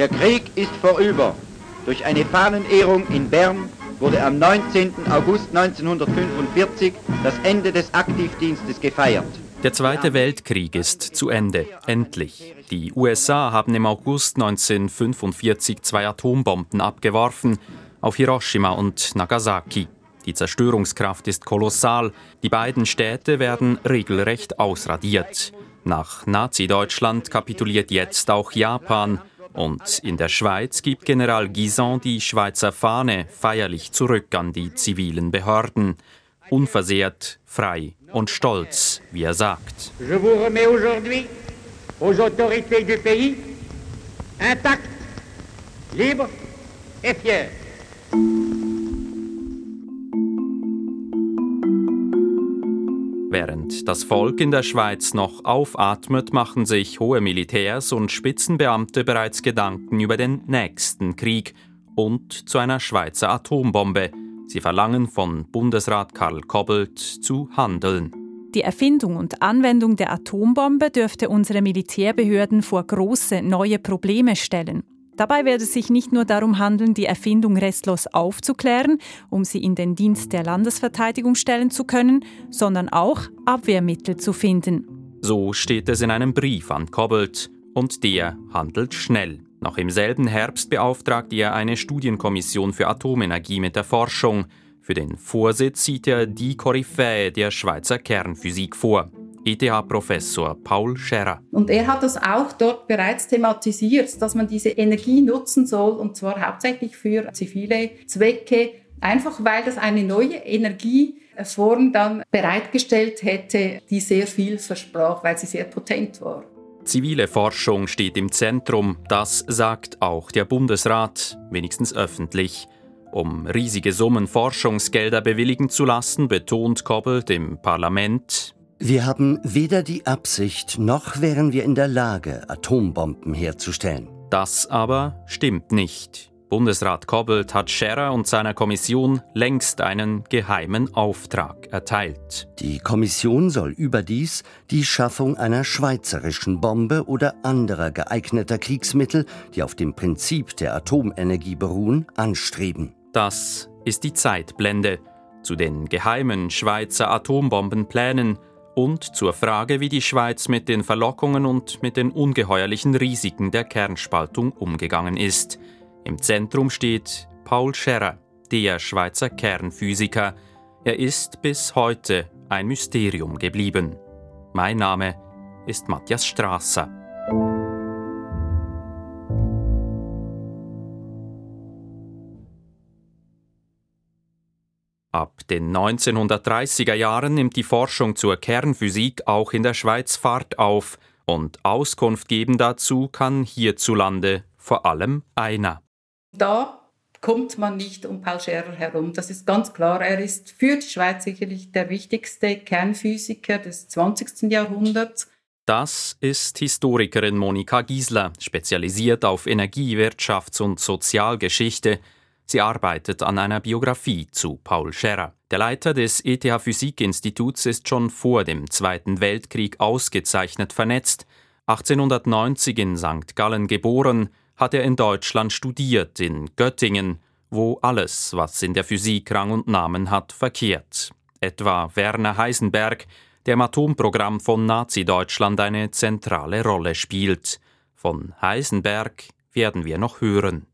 Der Krieg ist vorüber. Durch eine Fahnenehrung in Bern wurde am 19. August 1945 das Ende des Aktivdienstes gefeiert. Der Zweite Weltkrieg ist zu Ende, endlich. Die USA haben im August 1945 zwei Atombomben abgeworfen auf Hiroshima und Nagasaki. Die Zerstörungskraft ist kolossal. Die beiden Städte werden regelrecht ausradiert. Nach Nazi-Deutschland kapituliert jetzt auch Japan. Und in der Schweiz gibt General Guisan die Schweizer Fahne feierlich zurück an die zivilen Behörden. Unversehrt, frei und stolz, wie er sagt. Je vous remets aujourd'hui aux autorités du pays intact, libre et fier. Während das Volk in der Schweiz noch aufatmet, machen sich hohe Militärs und Spitzenbeamte bereits Gedanken über den nächsten Krieg und zu einer Schweizer Atombombe. Sie verlangen von Bundesrat Karl Kobbelt zu handeln. Die Erfindung und Anwendung der Atombombe dürfte unsere Militärbehörden vor große neue Probleme stellen. Dabei wird es sich nicht nur darum handeln, die Erfindung restlos aufzuklären, um sie in den Dienst der Landesverteidigung stellen zu können, sondern auch Abwehrmittel zu finden. So steht es in einem Brief an Kobbelt und der handelt schnell. Noch im selben Herbst beauftragt er eine Studienkommission für Atomenergie mit der Forschung. Für den Vorsitz sieht er die Koryphäe der Schweizer Kernphysik vor. ETH-Professor Paul Scherrer. Und er hat das auch dort bereits thematisiert, dass man diese Energie nutzen soll, und zwar hauptsächlich für zivile Zwecke, einfach weil das eine neue Energieform dann bereitgestellt hätte, die sehr viel versprach, weil sie sehr potent war. Zivile Forschung steht im Zentrum, das sagt auch der Bundesrat, wenigstens öffentlich. Um riesige Summen Forschungsgelder bewilligen zu lassen, betont Koppelt im Parlament, wir haben weder die Absicht noch wären wir in der Lage, Atombomben herzustellen. Das aber stimmt nicht. Bundesrat Kobbelt hat Scherer und seiner Kommission längst einen geheimen Auftrag erteilt. Die Kommission soll überdies die Schaffung einer schweizerischen Bombe oder anderer geeigneter Kriegsmittel, die auf dem Prinzip der Atomenergie beruhen, anstreben. Das ist die Zeitblende. Zu den geheimen Schweizer Atombombenplänen und zur Frage, wie die Schweiz mit den Verlockungen und mit den ungeheuerlichen Risiken der Kernspaltung umgegangen ist. Im Zentrum steht Paul Scherrer, der Schweizer Kernphysiker. Er ist bis heute ein Mysterium geblieben. Mein Name ist Matthias Strasser. Ab den 1930er Jahren nimmt die Forschung zur Kernphysik auch in der Schweiz Fahrt auf und Auskunft geben dazu kann hierzulande vor allem einer. Da kommt man nicht um Paul Scherrer herum. Das ist ganz klar. Er ist für die Schweiz sicherlich der wichtigste Kernphysiker des 20. Jahrhunderts. Das ist Historikerin Monika Giesler, spezialisiert auf Energie-, Wirtschafts- und Sozialgeschichte. Sie arbeitet an einer Biografie zu Paul Scherrer. Der Leiter des ETH Physikinstituts ist schon vor dem Zweiten Weltkrieg ausgezeichnet vernetzt. 1890 in St. Gallen geboren, hat er in Deutschland studiert, in Göttingen, wo alles, was in der Physik Rang und Namen hat, verkehrt. Etwa Werner Heisenberg, der im Atomprogramm von Nazi-Deutschland eine zentrale Rolle spielt. Von Heisenberg werden wir noch hören.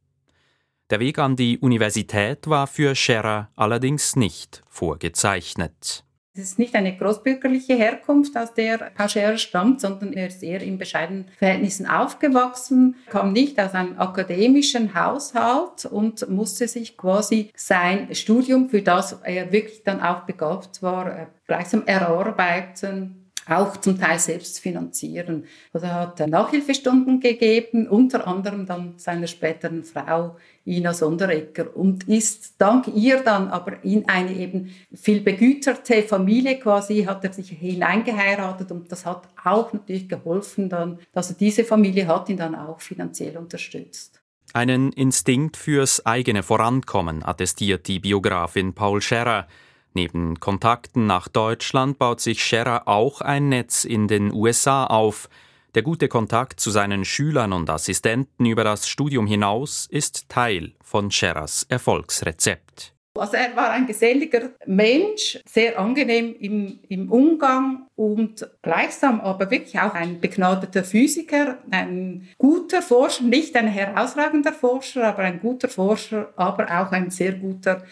Der Weg an die Universität war für Scherer allerdings nicht vorgezeichnet. Es ist nicht eine großbürgerliche Herkunft, aus der Paul Scherer stammt, sondern er ist eher in bescheidenen Verhältnissen aufgewachsen, kam nicht aus einem akademischen Haushalt und musste sich quasi sein Studium, für das er wirklich dann auch begabt war, äh, gleichsam erarbeiten auch zum Teil selbst finanzieren. Also er hat Nachhilfestunden gegeben, unter anderem dann seiner späteren Frau Ina Sonderegger und ist dank ihr dann aber in eine eben viel begüterte Familie quasi, hat er sich hineingeheiratet und das hat auch natürlich geholfen dann, also diese Familie hat ihn dann auch finanziell unterstützt. Einen Instinkt fürs eigene Vorankommen attestiert die Biografin Paul Scherrer, Neben Kontakten nach Deutschland baut sich Scherer auch ein Netz in den USA auf. Der gute Kontakt zu seinen Schülern und Assistenten über das Studium hinaus ist Teil von Scherers Erfolgsrezept. Also er war ein geselliger Mensch, sehr angenehm im, im Umgang und gleichsam aber wirklich auch ein begnadeter Physiker, ein guter Forscher, nicht ein herausragender Forscher, aber ein guter Forscher, aber auch ein sehr guter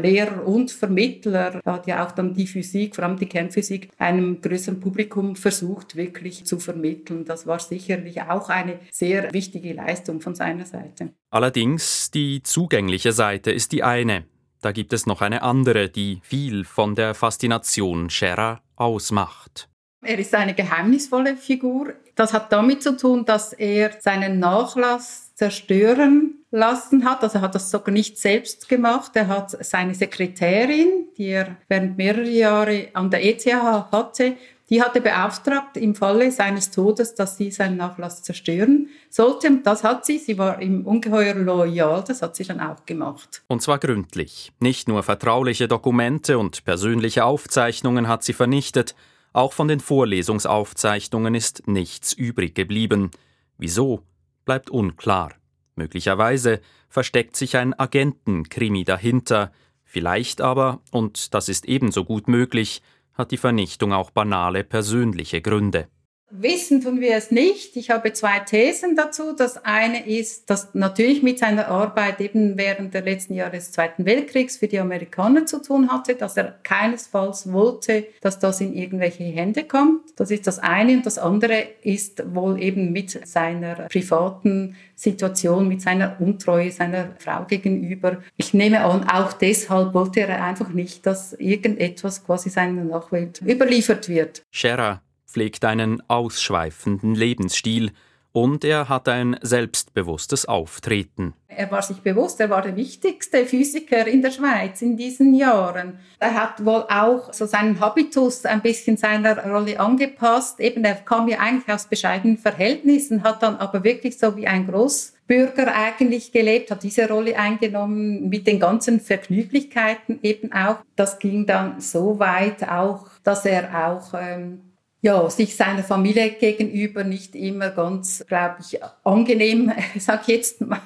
Lehrer und Vermittler. Er hat ja auch dann die Physik, vor allem die Kernphysik, einem größeren Publikum versucht wirklich zu vermitteln. Das war sicherlich auch eine sehr wichtige Leistung von seiner Seite. Allerdings die zugängliche Seite ist die eine. Da gibt es noch eine andere, die viel von der Faszination Scherer ausmacht. Er ist eine geheimnisvolle Figur. Das hat damit zu tun, dass er seinen Nachlass zerstören lassen hat. Also er hat das sogar nicht selbst gemacht. Er hat seine Sekretärin, die er während mehrerer Jahre an der ETH hatte, die hatte beauftragt, im Falle seines Todes, dass sie seinen Nachlass zerstören sollte. Das hat sie. Sie war ihm ungeheuer loyal. Das hat sie dann auch gemacht. Und zwar gründlich. Nicht nur vertrauliche Dokumente und persönliche Aufzeichnungen hat sie vernichtet. Auch von den Vorlesungsaufzeichnungen ist nichts übrig geblieben. Wieso? Bleibt unklar. Möglicherweise versteckt sich ein Agentenkrimi dahinter. Vielleicht aber, und das ist ebenso gut möglich, hat die Vernichtung auch banale persönliche Gründe. Wissen tun wir es nicht. Ich habe zwei Thesen dazu. Das eine ist, dass natürlich mit seiner Arbeit eben während der letzten Jahre des Zweiten Weltkriegs für die Amerikaner zu tun hatte, dass er keinesfalls wollte, dass das in irgendwelche Hände kommt. Das ist das eine. Und das andere ist wohl eben mit seiner privaten Situation, mit seiner Untreue seiner Frau gegenüber. Ich nehme an, auch deshalb wollte er einfach nicht, dass irgendetwas quasi seiner Nachwelt überliefert wird. Scherer pflegt einen ausschweifenden Lebensstil und er hat ein selbstbewusstes Auftreten. Er war sich bewusst, er war der wichtigste Physiker in der Schweiz in diesen Jahren. Er hat wohl auch so seinen Habitus ein bisschen seiner Rolle angepasst. Eben, er kam ja eigentlich aus bescheidenen Verhältnissen, hat dann aber wirklich so wie ein Großbürger eigentlich gelebt, hat diese Rolle eingenommen mit den ganzen Vergnüglichkeiten eben auch. Das ging dann so weit auch, dass er auch ähm, ja, sich seiner Familie gegenüber nicht immer ganz, glaube ich, angenehm, sag jetzt mal,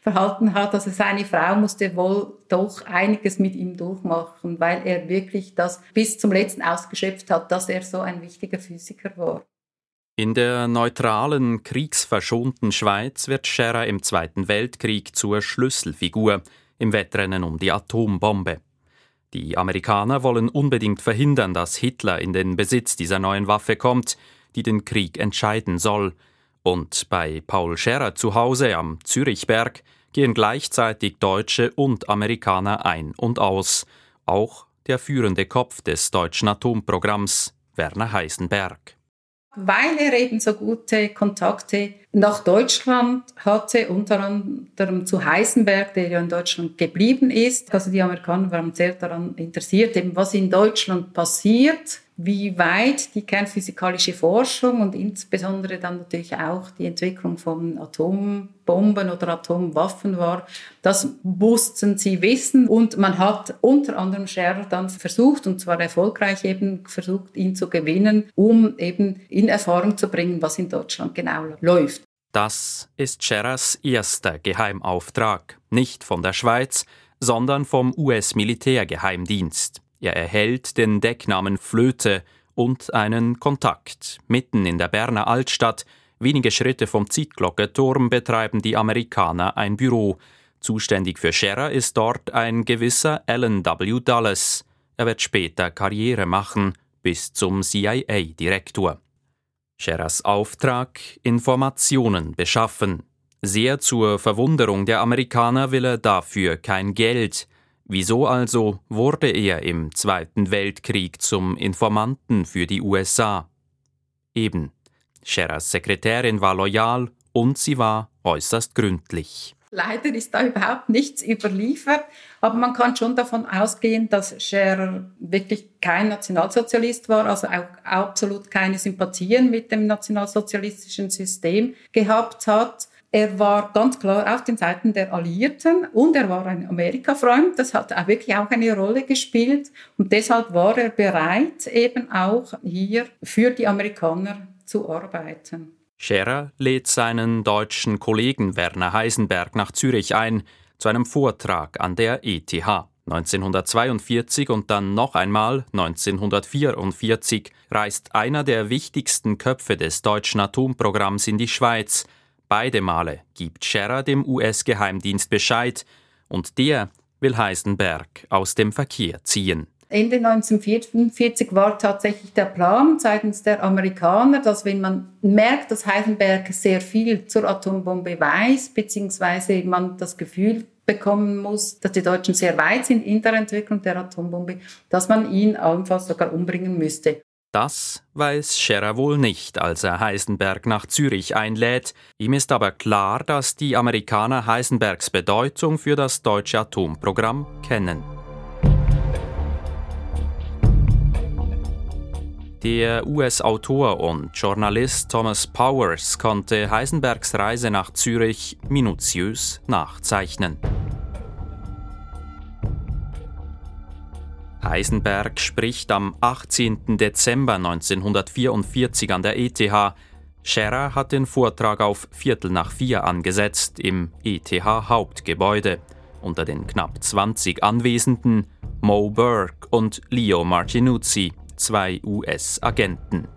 verhalten hat. Also seine Frau musste wohl doch einiges mit ihm durchmachen, weil er wirklich das bis zum letzten ausgeschöpft hat, dass er so ein wichtiger Physiker war. In der neutralen, kriegsverschonten Schweiz wird Scherer im Zweiten Weltkrieg zur Schlüsselfigur im Wettrennen um die Atombombe. Die Amerikaner wollen unbedingt verhindern, dass Hitler in den Besitz dieser neuen Waffe kommt, die den Krieg entscheiden soll. Und bei Paul Scherrer zu Hause am Zürichberg gehen gleichzeitig Deutsche und Amerikaner ein und aus, auch der führende Kopf des deutschen Atomprogramms, Werner Heisenberg weil er eben so gute Kontakte nach Deutschland hatte, unter anderem zu Heisenberg, der ja in Deutschland geblieben ist. Also die Amerikaner waren sehr daran interessiert, eben was in Deutschland passiert wie weit die kernphysikalische Forschung und insbesondere dann natürlich auch die Entwicklung von Atombomben oder Atomwaffen war, das mussten sie wissen. Und man hat unter anderem Scherer dann versucht, und zwar erfolgreich eben versucht, ihn zu gewinnen, um eben in Erfahrung zu bringen, was in Deutschland genau läuft. Das ist Scherers erster Geheimauftrag, nicht von der Schweiz, sondern vom US-Militärgeheimdienst. Er erhält den Decknamen Flöte und einen Kontakt. Mitten in der Berner Altstadt, wenige Schritte vom Zeitglockenturm, betreiben die Amerikaner ein Büro. Zuständig für Scherer ist dort ein gewisser Alan W. Dulles. Er wird später Karriere machen, bis zum CIA-Direktor. Scherers Auftrag: Informationen beschaffen. Sehr zur Verwunderung der Amerikaner will er dafür kein Geld. Wieso also wurde er im Zweiten Weltkrieg zum Informanten für die USA? Eben, Scherers Sekretärin war loyal und sie war äußerst gründlich. Leider ist da überhaupt nichts überliefert, aber man kann schon davon ausgehen, dass Scherer wirklich kein Nationalsozialist war, also auch absolut keine Sympathien mit dem nationalsozialistischen System gehabt hat. Er war ganz klar auf den Seiten der Alliierten und er war ein Amerika-Freund. Das hat auch wirklich auch eine Rolle gespielt. Und deshalb war er bereit, eben auch hier für die Amerikaner zu arbeiten. Scherer lädt seinen deutschen Kollegen Werner Heisenberg nach Zürich ein zu einem Vortrag an der ETH. 1942 und dann noch einmal 1944 reist einer der wichtigsten Köpfe des deutschen Atomprogramms in die Schweiz. Beide Male gibt Scherer dem US-Geheimdienst Bescheid und der will Heisenberg aus dem Verkehr ziehen. Ende 1944 war tatsächlich der Plan seitens der Amerikaner, dass wenn man merkt, dass Heisenberg sehr viel zur Atombombe weiß, beziehungsweise man das Gefühl bekommen muss, dass die Deutschen sehr weit sind in der Entwicklung der Atombombe, dass man ihn allenfalls sogar umbringen müsste. Das weiß Scherer wohl nicht, als er Heisenberg nach Zürich einlädt. Ihm ist aber klar, dass die Amerikaner Heisenbergs Bedeutung für das deutsche Atomprogramm kennen. Der US-Autor und Journalist Thomas Powers konnte Heisenbergs Reise nach Zürich minutiös nachzeichnen. Heisenberg spricht am 18. Dezember 1944 an der ETH. Scherer hat den Vortrag auf Viertel nach vier angesetzt im ETH-Hauptgebäude. Unter den knapp 20 Anwesenden Mo Burke und Leo Martinuzzi zwei US-Agenten.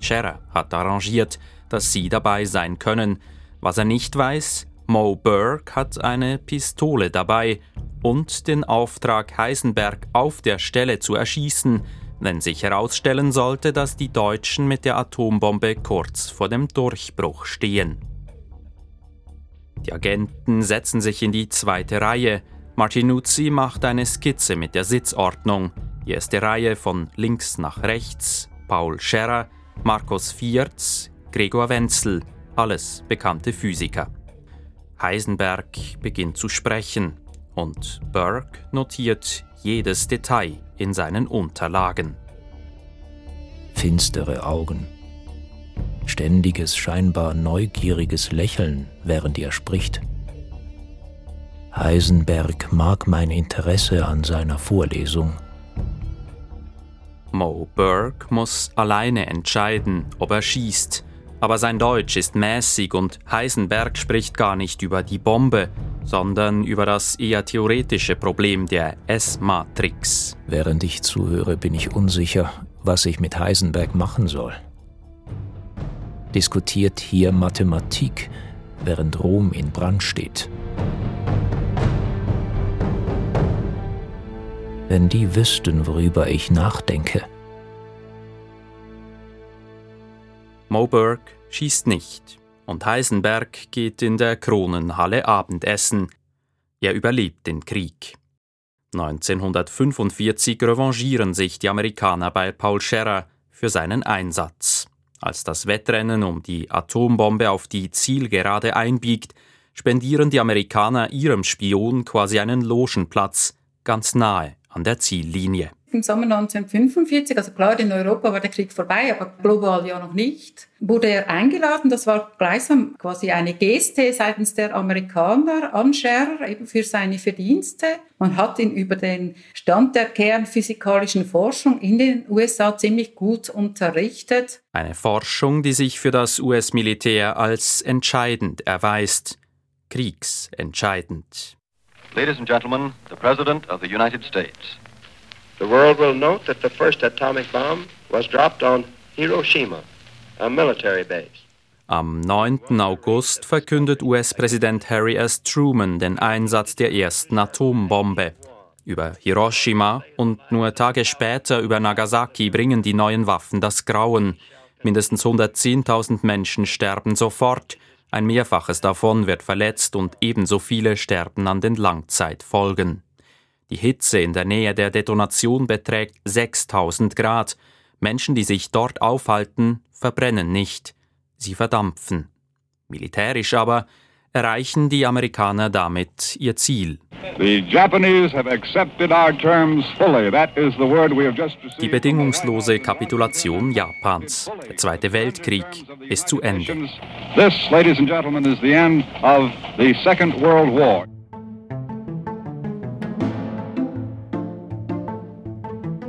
Scherer hat arrangiert, dass sie dabei sein können. Was er nicht weiß, Mo Burke hat eine Pistole dabei und den Auftrag, Heisenberg auf der Stelle zu erschießen, wenn sich herausstellen sollte, dass die Deutschen mit der Atombombe kurz vor dem Durchbruch stehen. Die Agenten setzen sich in die zweite Reihe. Martinuzzi macht eine Skizze mit der Sitzordnung. Die erste Reihe von links nach rechts, Paul Scherrer, Markus Viertz, Gregor Wenzel, alles bekannte Physiker. Heisenberg beginnt zu sprechen und Burke notiert jedes Detail in seinen Unterlagen. Finstere Augen, ständiges, scheinbar neugieriges Lächeln, während er spricht. Heisenberg mag mein Interesse an seiner Vorlesung Mo Burke muss alleine entscheiden, ob er schießt. Aber sein Deutsch ist mäßig und Heisenberg spricht gar nicht über die Bombe, sondern über das eher theoretische Problem der S-Matrix. Während ich zuhöre, bin ich unsicher, was ich mit Heisenberg machen soll. Diskutiert hier Mathematik, während Rom in Brand steht. wenn die wüssten, worüber ich nachdenke. Moberg schießt nicht und Heisenberg geht in der Kronenhalle Abendessen. Er überlebt den Krieg. 1945 revanchieren sich die Amerikaner bei Paul Scherrer für seinen Einsatz. Als das Wettrennen um die Atombombe auf die Zielgerade einbiegt, spendieren die Amerikaner ihrem Spion quasi einen Logenplatz ganz nahe an der Ziellinie. Im Sommer 1945, also klar, in Europa war der Krieg vorbei, aber global ja noch nicht, wurde er eingeladen. Das war gleichsam quasi eine Geste seitens der Amerikaner an Scherer, eben für seine Verdienste. Man hat ihn über den Stand der kernphysikalischen Forschung in den USA ziemlich gut unterrichtet. Eine Forschung, die sich für das US-Militär als entscheidend erweist, kriegsentscheidend. Ladies and gentlemen, the President of the United States. The world will note that the first atomic bomb was dropped on Hiroshima, a military base. Am 9. August verkündet US-Präsident Harry S. Truman den Einsatz der ersten Atombombe. Über Hiroshima und nur Tage später über Nagasaki bringen die neuen Waffen das Grauen. Mindestens 110.000 Menschen sterben sofort, ein Mehrfaches davon wird verletzt und ebenso viele sterben an den Langzeitfolgen. Die Hitze in der Nähe der Detonation beträgt 6000 Grad. Menschen, die sich dort aufhalten, verbrennen nicht, sie verdampfen. Militärisch aber erreichen die Amerikaner damit ihr Ziel. Die bedingungslose Kapitulation Japans. Der Zweite Weltkrieg ist zu Ende. This, ladies and gentlemen, is the end of the Second World War.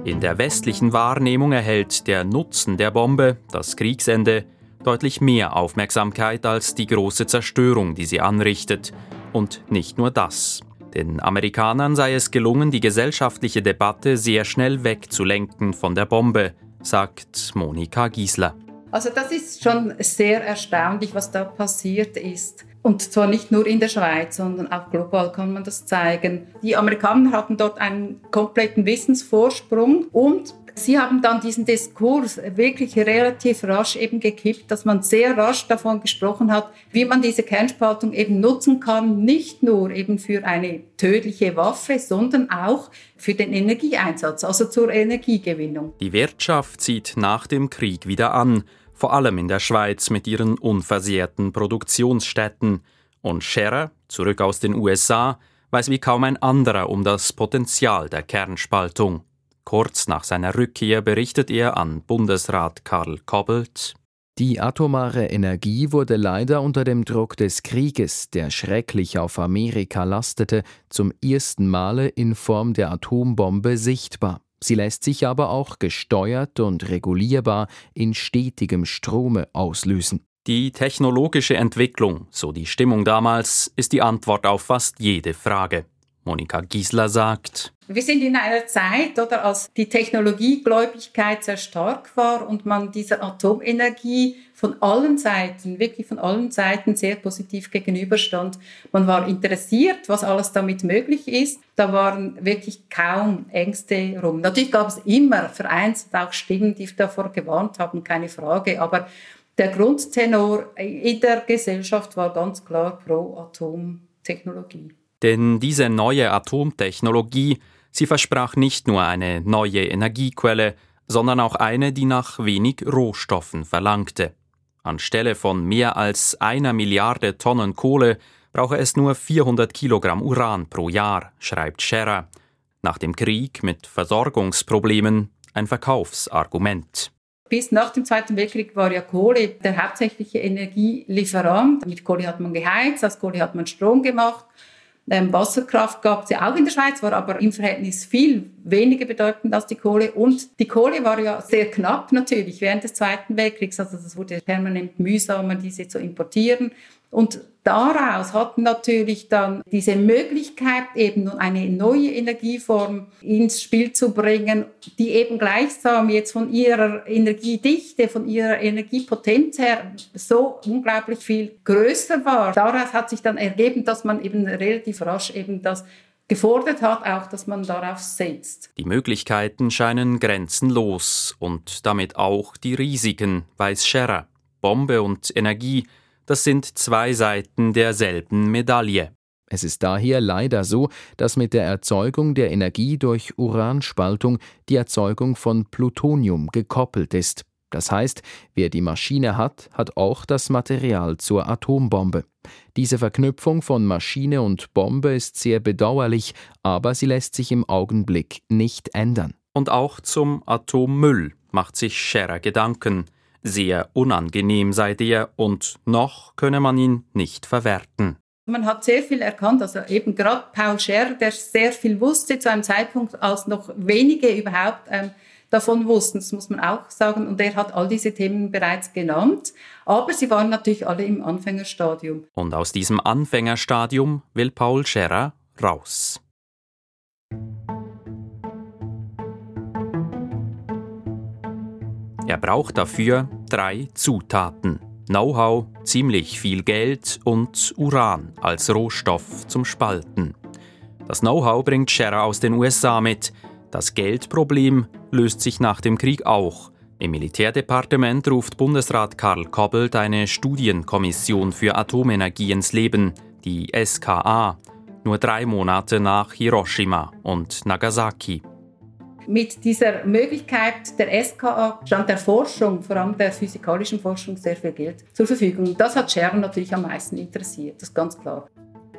In der westlichen Wahrnehmung erhält der Nutzen der Bombe, das Kriegsende, deutlich mehr Aufmerksamkeit als die große Zerstörung, die sie anrichtet. Und nicht nur das. Den Amerikanern sei es gelungen, die gesellschaftliche Debatte sehr schnell wegzulenken von der Bombe, sagt Monika Giesler. Also das ist schon sehr erstaunlich, was da passiert ist. Und zwar nicht nur in der Schweiz, sondern auch global kann man das zeigen. Die Amerikaner hatten dort einen kompletten Wissensvorsprung und Sie haben dann diesen Diskurs wirklich relativ rasch eben gekippt, dass man sehr rasch davon gesprochen hat, wie man diese Kernspaltung eben nutzen kann, nicht nur eben für eine tödliche Waffe, sondern auch für den Energieeinsatz, also zur Energiegewinnung. Die Wirtschaft zieht nach dem Krieg wieder an, vor allem in der Schweiz mit ihren unversehrten Produktionsstätten. Und Scherer, zurück aus den USA, weiß wie kaum ein anderer um das Potenzial der Kernspaltung. Kurz nach seiner Rückkehr berichtet er an Bundesrat Karl Kobbelt, die atomare Energie wurde leider unter dem Druck des Krieges, der schrecklich auf Amerika lastete, zum ersten Male in Form der Atombombe sichtbar. Sie lässt sich aber auch gesteuert und regulierbar in stetigem Strome auslösen. Die technologische Entwicklung, so die Stimmung damals, ist die Antwort auf fast jede Frage. Monika Giesler sagt, wir sind in einer Zeit, oder als die Technologiegläubigkeit sehr stark war und man dieser Atomenergie von allen Seiten, wirklich von allen Seiten sehr positiv gegenüberstand. Man war interessiert, was alles damit möglich ist. Da waren wirklich kaum Ängste rum. Natürlich gab es immer vereinzelt auch Stimmen, die davor gewarnt haben, keine Frage. Aber der Grundtenor in der Gesellschaft war ganz klar pro Atomtechnologie. Denn diese neue Atomtechnologie, sie versprach nicht nur eine neue Energiequelle, sondern auch eine, die nach wenig Rohstoffen verlangte. Anstelle von mehr als einer Milliarde Tonnen Kohle brauche es nur 400 Kilogramm Uran pro Jahr, schreibt Scherer. Nach dem Krieg mit Versorgungsproblemen ein Verkaufsargument. Bis nach dem Zweiten Weltkrieg war ja Kohle der hauptsächliche Energielieferant. Mit Kohle hat man geheizt, aus Kohle hat man Strom gemacht. Ähm, Wasserkraft gab es ja auch in der Schweiz, war aber im Verhältnis viel weniger bedeutend als die Kohle. Und die Kohle war ja sehr knapp natürlich während des Zweiten Weltkriegs. Also es wurde permanent mühsamer, diese zu importieren. Und daraus hat natürlich dann diese Möglichkeit, eben eine neue Energieform ins Spiel zu bringen, die eben gleichsam jetzt von ihrer Energiedichte, von ihrer Energiepotenz her so unglaublich viel größer war. Daraus hat sich dann ergeben, dass man eben relativ rasch eben das gefordert hat, auch dass man darauf setzt. Die Möglichkeiten scheinen grenzenlos und damit auch die Risiken, weiß Scherer. Bombe und Energie das sind zwei Seiten derselben Medaille. Es ist daher leider so, dass mit der Erzeugung der Energie durch Uranspaltung die Erzeugung von Plutonium gekoppelt ist. Das heißt, wer die Maschine hat, hat auch das Material zur Atombombe. Diese Verknüpfung von Maschine und Bombe ist sehr bedauerlich, aber sie lässt sich im Augenblick nicht ändern. Und auch zum Atommüll macht sich Scherer Gedanken. Sehr unangenehm sei der und noch könne man ihn nicht verwerten. Man hat sehr viel erkannt, also eben gerade Paul Scher, der sehr viel wusste zu einem Zeitpunkt, als noch wenige überhaupt ähm, davon wussten, das muss man auch sagen, und er hat all diese Themen bereits genannt, aber sie waren natürlich alle im Anfängerstadium. Und aus diesem Anfängerstadium will Paul Scherrer raus. Er braucht dafür drei Zutaten. Know-how, ziemlich viel Geld und Uran als Rohstoff zum Spalten. Das Know-how bringt Scherer aus den USA mit. Das Geldproblem löst sich nach dem Krieg auch. Im Militärdepartement ruft Bundesrat Karl Kobbelt eine Studienkommission für Atomenergie ins Leben, die SKA, nur drei Monate nach Hiroshima und Nagasaki. Mit dieser Möglichkeit der SKA stand der Forschung, vor allem der physikalischen Forschung, sehr viel Geld zur Verfügung. Das hat Scher natürlich am meisten interessiert, das ist ganz klar.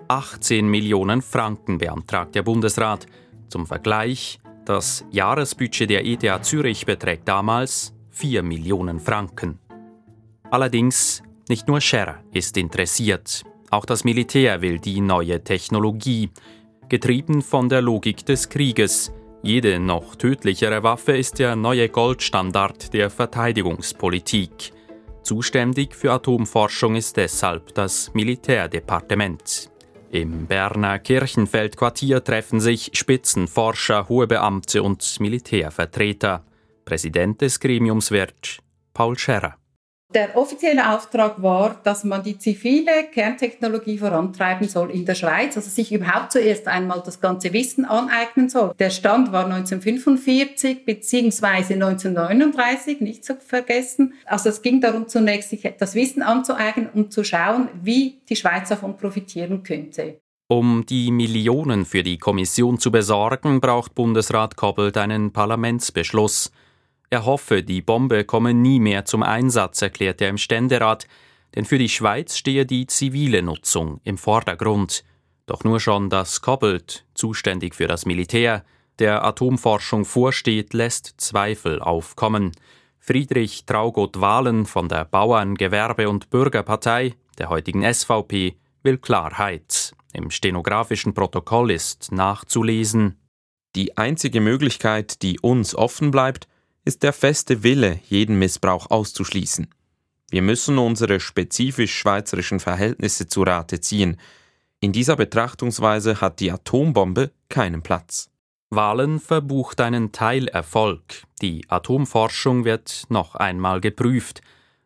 18 Millionen Franken beantragt der Bundesrat. Zum Vergleich, das Jahresbudget der ETH Zürich beträgt damals 4 Millionen Franken. Allerdings, nicht nur Scher ist interessiert. Auch das Militär will die neue Technologie. Getrieben von der Logik des Krieges – Jede noch tödlichere Waffe ist der neue Goldstandard der Verteidigungspolitik. Zuständig für Atomforschung ist deshalb das Militärdepartement. Im Berner Kirchenfeldquartier treffen sich Spitzenforscher, hohe Beamte und Militärvertreter. Präsident des Gremiums wird Paul Scherrer. Der offizielle Auftrag war, dass man die zivile Kerntechnologie vorantreiben soll in der Schweiz, also sich überhaupt zuerst einmal das ganze Wissen aneignen soll. Der Stand war 1945 bzw. 1939, nicht zu vergessen. Also es ging darum, zunächst sich das Wissen anzueignen und zu schauen, wie die Schweiz davon profitieren könnte. Um die Millionen für die Kommission zu besorgen, braucht Bundesrat Koppelt einen Parlamentsbeschluss. Er hoffe, die Bombe komme nie mehr zum Einsatz, erklärte er im Ständerat, denn für die Schweiz stehe die zivile Nutzung im Vordergrund. Doch nur schon das Koppelt, zuständig für das Militär, der Atomforschung vorsteht, lässt Zweifel aufkommen. Friedrich Traugott Wahlen von der Bauern-, Gewerbe- und Bürgerpartei, der heutigen SVP, will Klarheit. Im stenografischen Protokoll ist nachzulesen. Die einzige Möglichkeit, die uns offen bleibt, ist der feste Wille, jeden Missbrauch auszuschließen. Wir müssen unsere spezifisch schweizerischen Verhältnisse zu Rate ziehen. In dieser Betrachtungsweise hat die Atombombe keinen Platz. Wahlen verbucht einen Teilerfolg. Die Atomforschung wird noch einmal geprüft.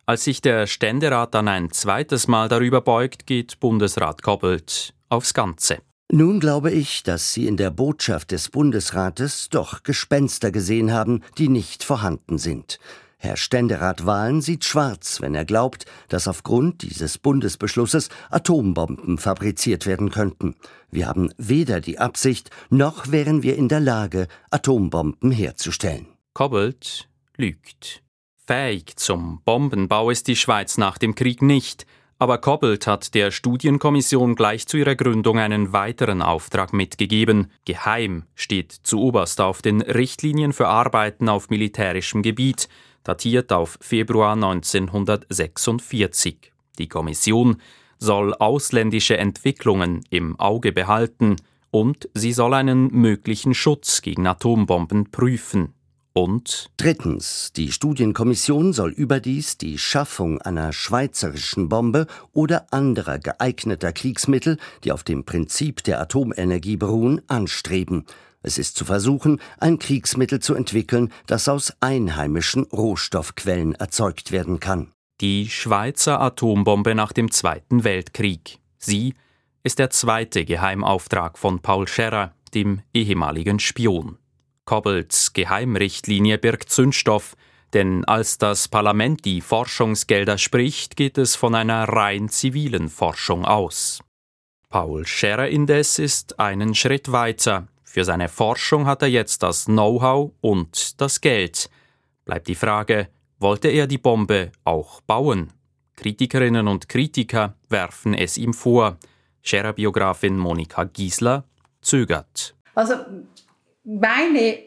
Als sich der Ständerat dann ein zweites Mal darüber beugt, geht Bundesrat Koppelt aufs Ganze. Nun glaube ich, dass Sie in der Botschaft des Bundesrates doch Gespenster gesehen haben, die nicht vorhanden sind. Herr Ständerat Wahlen sieht schwarz, wenn er glaubt, dass aufgrund dieses Bundesbeschlusses Atombomben fabriziert werden könnten. Wir haben weder die Absicht, noch wären wir in der Lage, Atombomben herzustellen. Kobbelt lügt. Fähig zum Bombenbau ist die Schweiz nach dem Krieg nicht. Aber Koppelt hat der Studienkommission gleich zu ihrer Gründung einen weiteren Auftrag mitgegeben. Geheim steht zu oberst auf den Richtlinien für Arbeiten auf militärischem Gebiet, datiert auf Februar 1946. Die Kommission soll ausländische Entwicklungen im Auge behalten und sie soll einen möglichen Schutz gegen Atombomben prüfen. Und drittens, die Studienkommission soll überdies die Schaffung einer schweizerischen Bombe oder anderer geeigneter Kriegsmittel, die auf dem Prinzip der Atomenergie beruhen, anstreben. Es ist zu versuchen, ein Kriegsmittel zu entwickeln, das aus einheimischen Rohstoffquellen erzeugt werden kann. Die Schweizer Atombombe nach dem Zweiten Weltkrieg. Sie ist der zweite Geheimauftrag von Paul Scherrer, dem ehemaligen Spion. Kobbels Geheimrichtlinie birgt Zündstoff, denn als das Parlament die Forschungsgelder spricht, geht es von einer rein zivilen Forschung aus. Paul Scherer indes ist einen Schritt weiter. Für seine Forschung hat er jetzt das Know-how und das Geld. Bleibt die Frage, wollte er die Bombe auch bauen? Kritikerinnen und Kritiker werfen es ihm vor. Scherer-Biografin Monika Giesler zögert. Also meine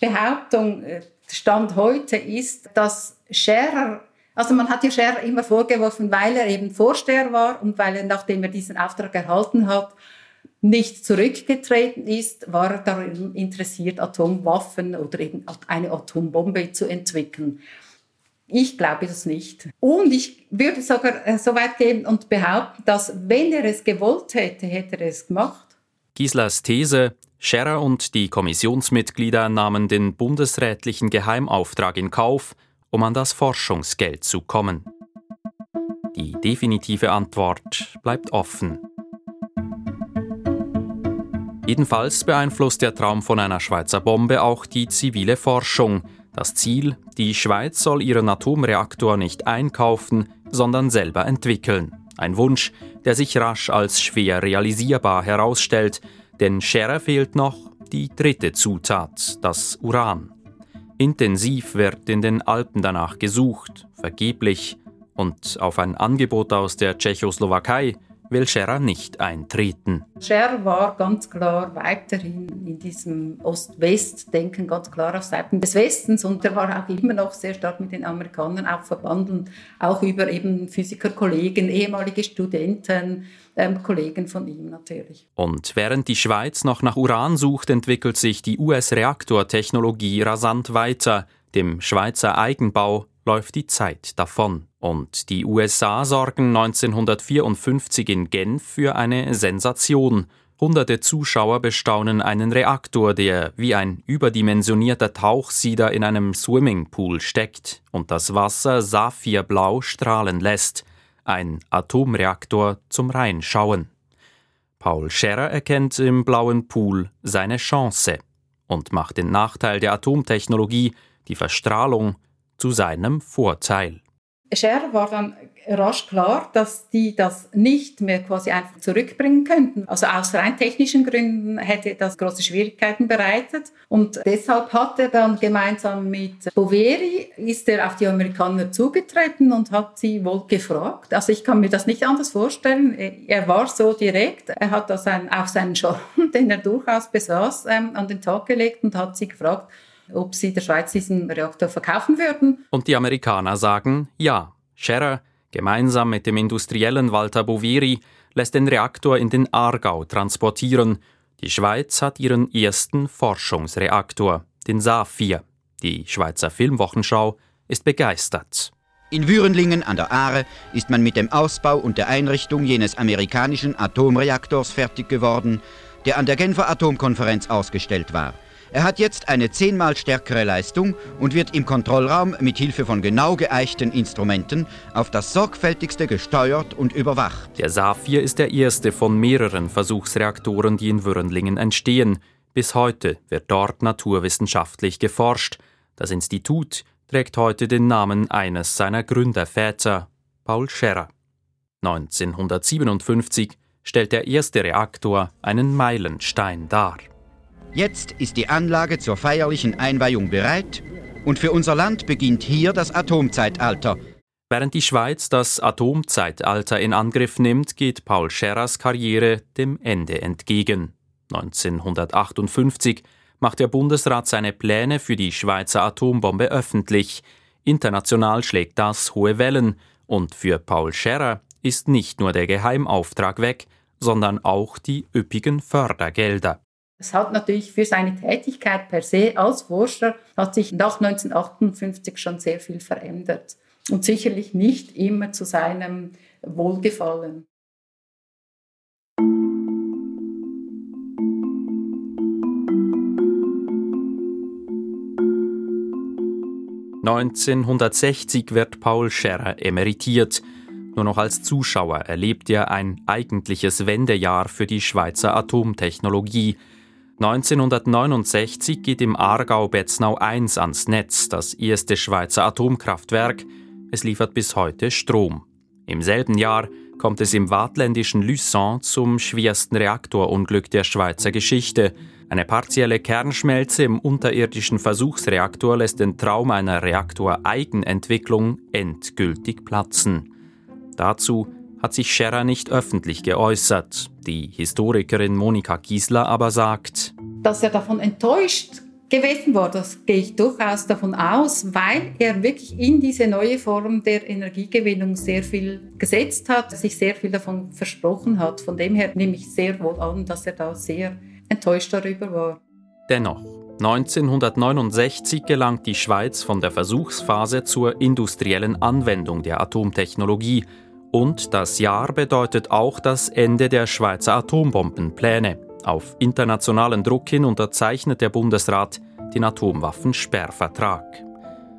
Behauptung, äh, Stand heute ist, dass Scherer, also man hat ja Scherer immer vorgeworfen, weil er eben Vorsteher war und weil er, nachdem er diesen Auftrag erhalten hat, nicht zurückgetreten ist, war er daran interessiert, Atomwaffen oder eben eine Atombombe zu entwickeln. Ich glaube das nicht. Und ich würde sogar äh, so weit gehen und behaupten, dass wenn er es gewollt hätte, hätte er es gemacht. Gislers These, Scherer und die Kommissionsmitglieder nahmen den bundesrätlichen Geheimauftrag in Kauf, um an das Forschungsgeld zu kommen. Die definitive Antwort bleibt offen. Jedenfalls beeinflusst der Traum von einer Schweizer Bombe auch die zivile Forschung. Das Ziel, die Schweiz soll ihren Atomreaktor nicht einkaufen, sondern selber entwickeln. Ein Wunsch, der sich rasch als schwer realisierbar herausstellt, denn Scherer fehlt noch die dritte Zutat, das Uran. Intensiv wird in den Alpen danach gesucht, vergeblich, und auf ein Angebot aus der Tschechoslowakei will Scherer nicht eintreten. Scherer war ganz klar weiterhin in diesem Ost-West-Denken, ganz klar auf Seiten des Westens und er war auch immer noch sehr stark mit den Amerikanern auch verbunden, auch über eben Physikerkollegen, ehemalige Studenten, ähm, Kollegen von ihm natürlich. Und während die Schweiz noch nach Uran sucht, entwickelt sich die US-Reaktortechnologie rasant weiter. Dem Schweizer Eigenbau läuft die Zeit davon. Und die USA sorgen 1954 in Genf für eine Sensation. Hunderte Zuschauer bestaunen einen Reaktor, der wie ein überdimensionierter Tauchsieder in einem Swimmingpool steckt und das Wasser saphirblau strahlen lässt. Ein Atomreaktor zum Reinschauen. Paul Scherrer erkennt im blauen Pool seine Chance und macht den Nachteil der Atomtechnologie, die Verstrahlung, zu seinem Vorteil. Scher war dann rasch klar, dass die das nicht mehr quasi einfach zurückbringen könnten. Also aus rein technischen Gründen hätte das große Schwierigkeiten bereitet. Und deshalb hat er dann gemeinsam mit Boveri, ist er auf die Amerikaner zugetreten und hat sie wohl gefragt. Also ich kann mir das nicht anders vorstellen. Er war so direkt. Er hat das auf seinen Schaden, den er durchaus besaß, ähm, an den Tag gelegt und hat sie gefragt, ob sie der Schweiz diesen Reaktor verkaufen würden. Und die Amerikaner sagen ja. Scherer, gemeinsam mit dem Industriellen Walter Boveri, lässt den Reaktor in den Aargau transportieren. Die Schweiz hat ihren ersten Forschungsreaktor, den Saphir. Die Schweizer Filmwochenschau ist begeistert. In Würenlingen an der Aare ist man mit dem Ausbau und der Einrichtung jenes amerikanischen Atomreaktors fertig geworden, der an der Genfer Atomkonferenz ausgestellt war. Er hat jetzt eine zehnmal stärkere Leistung und wird im Kontrollraum mit Hilfe von genau geeichten Instrumenten auf das sorgfältigste gesteuert und überwacht. Der Saphir ist der erste von mehreren Versuchsreaktoren, die in Würenlingen entstehen. Bis heute wird dort naturwissenschaftlich geforscht. Das Institut trägt heute den Namen eines seiner Gründerväter, Paul Scherrer. 1957 stellt der erste Reaktor einen Meilenstein dar. Jetzt ist die Anlage zur feierlichen Einweihung bereit und für unser Land beginnt hier das Atomzeitalter. Während die Schweiz das Atomzeitalter in Angriff nimmt, geht Paul Scherers Karriere dem Ende entgegen. 1958 macht der Bundesrat seine Pläne für die Schweizer Atombombe öffentlich. International schlägt das hohe Wellen und für Paul Scherrer ist nicht nur der Geheimauftrag weg, sondern auch die üppigen Fördergelder. Es hat natürlich für seine Tätigkeit per se als Forscher hat sich nach 1958 schon sehr viel verändert und sicherlich nicht immer zu seinem Wohlgefallen. (1960) wird Paul Scherrer emeritiert. Nur noch als Zuschauer erlebt er ein eigentliches Wendejahr für die Schweizer Atomtechnologie – 1969 geht im Aargau Betznau 1 ans Netz, das erste Schweizer Atomkraftwerk. Es liefert bis heute Strom. Im selben Jahr kommt es im waadtländischen Luçon zum schwersten Reaktorunglück der Schweizer Geschichte. Eine partielle Kernschmelze im unterirdischen Versuchsreaktor lässt den Traum einer Reaktoreigenentwicklung endgültig platzen. Dazu hat sich Scherer nicht öffentlich geäußert. Die Historikerin Monika Giesler aber sagt, dass er davon enttäuscht gewesen war, das gehe ich durchaus davon aus, weil er wirklich in diese neue Form der Energiegewinnung sehr viel gesetzt hat, sich sehr viel davon versprochen hat. Von dem her nehme ich sehr wohl an, dass er da sehr enttäuscht darüber war. Dennoch, 1969 gelangt die Schweiz von der Versuchsphase zur industriellen Anwendung der Atomtechnologie und das Jahr bedeutet auch das Ende der Schweizer Atombombenpläne. Auf internationalen Druck hin unterzeichnet der Bundesrat den Atomwaffensperrvertrag.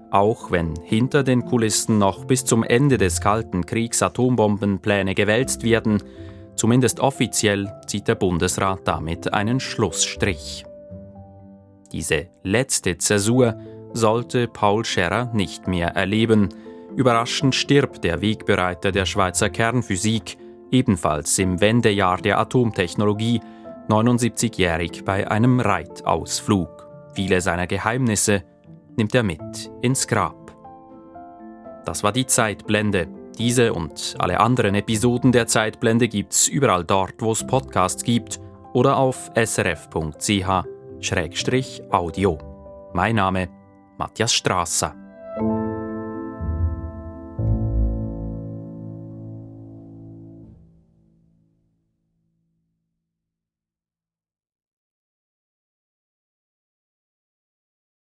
Auch wenn hinter den Kulissen noch bis zum Ende des Kalten Kriegs Atombombenpläne gewälzt werden, zumindest offiziell zieht der Bundesrat damit einen Schlussstrich. Diese letzte Zäsur sollte Paul Scherrer nicht mehr erleben – Überraschend stirbt der Wegbereiter der Schweizer Kernphysik, ebenfalls im Wendejahr der Atomtechnologie, 79-jährig bei einem Reitausflug. Viele seiner Geheimnisse nimmt er mit ins Grab. Das war die Zeitblende. Diese und alle anderen Episoden der Zeitblende gibt's überall dort, wo es Podcasts gibt oder auf srf.ch-audio. Mein Name Matthias Strasser.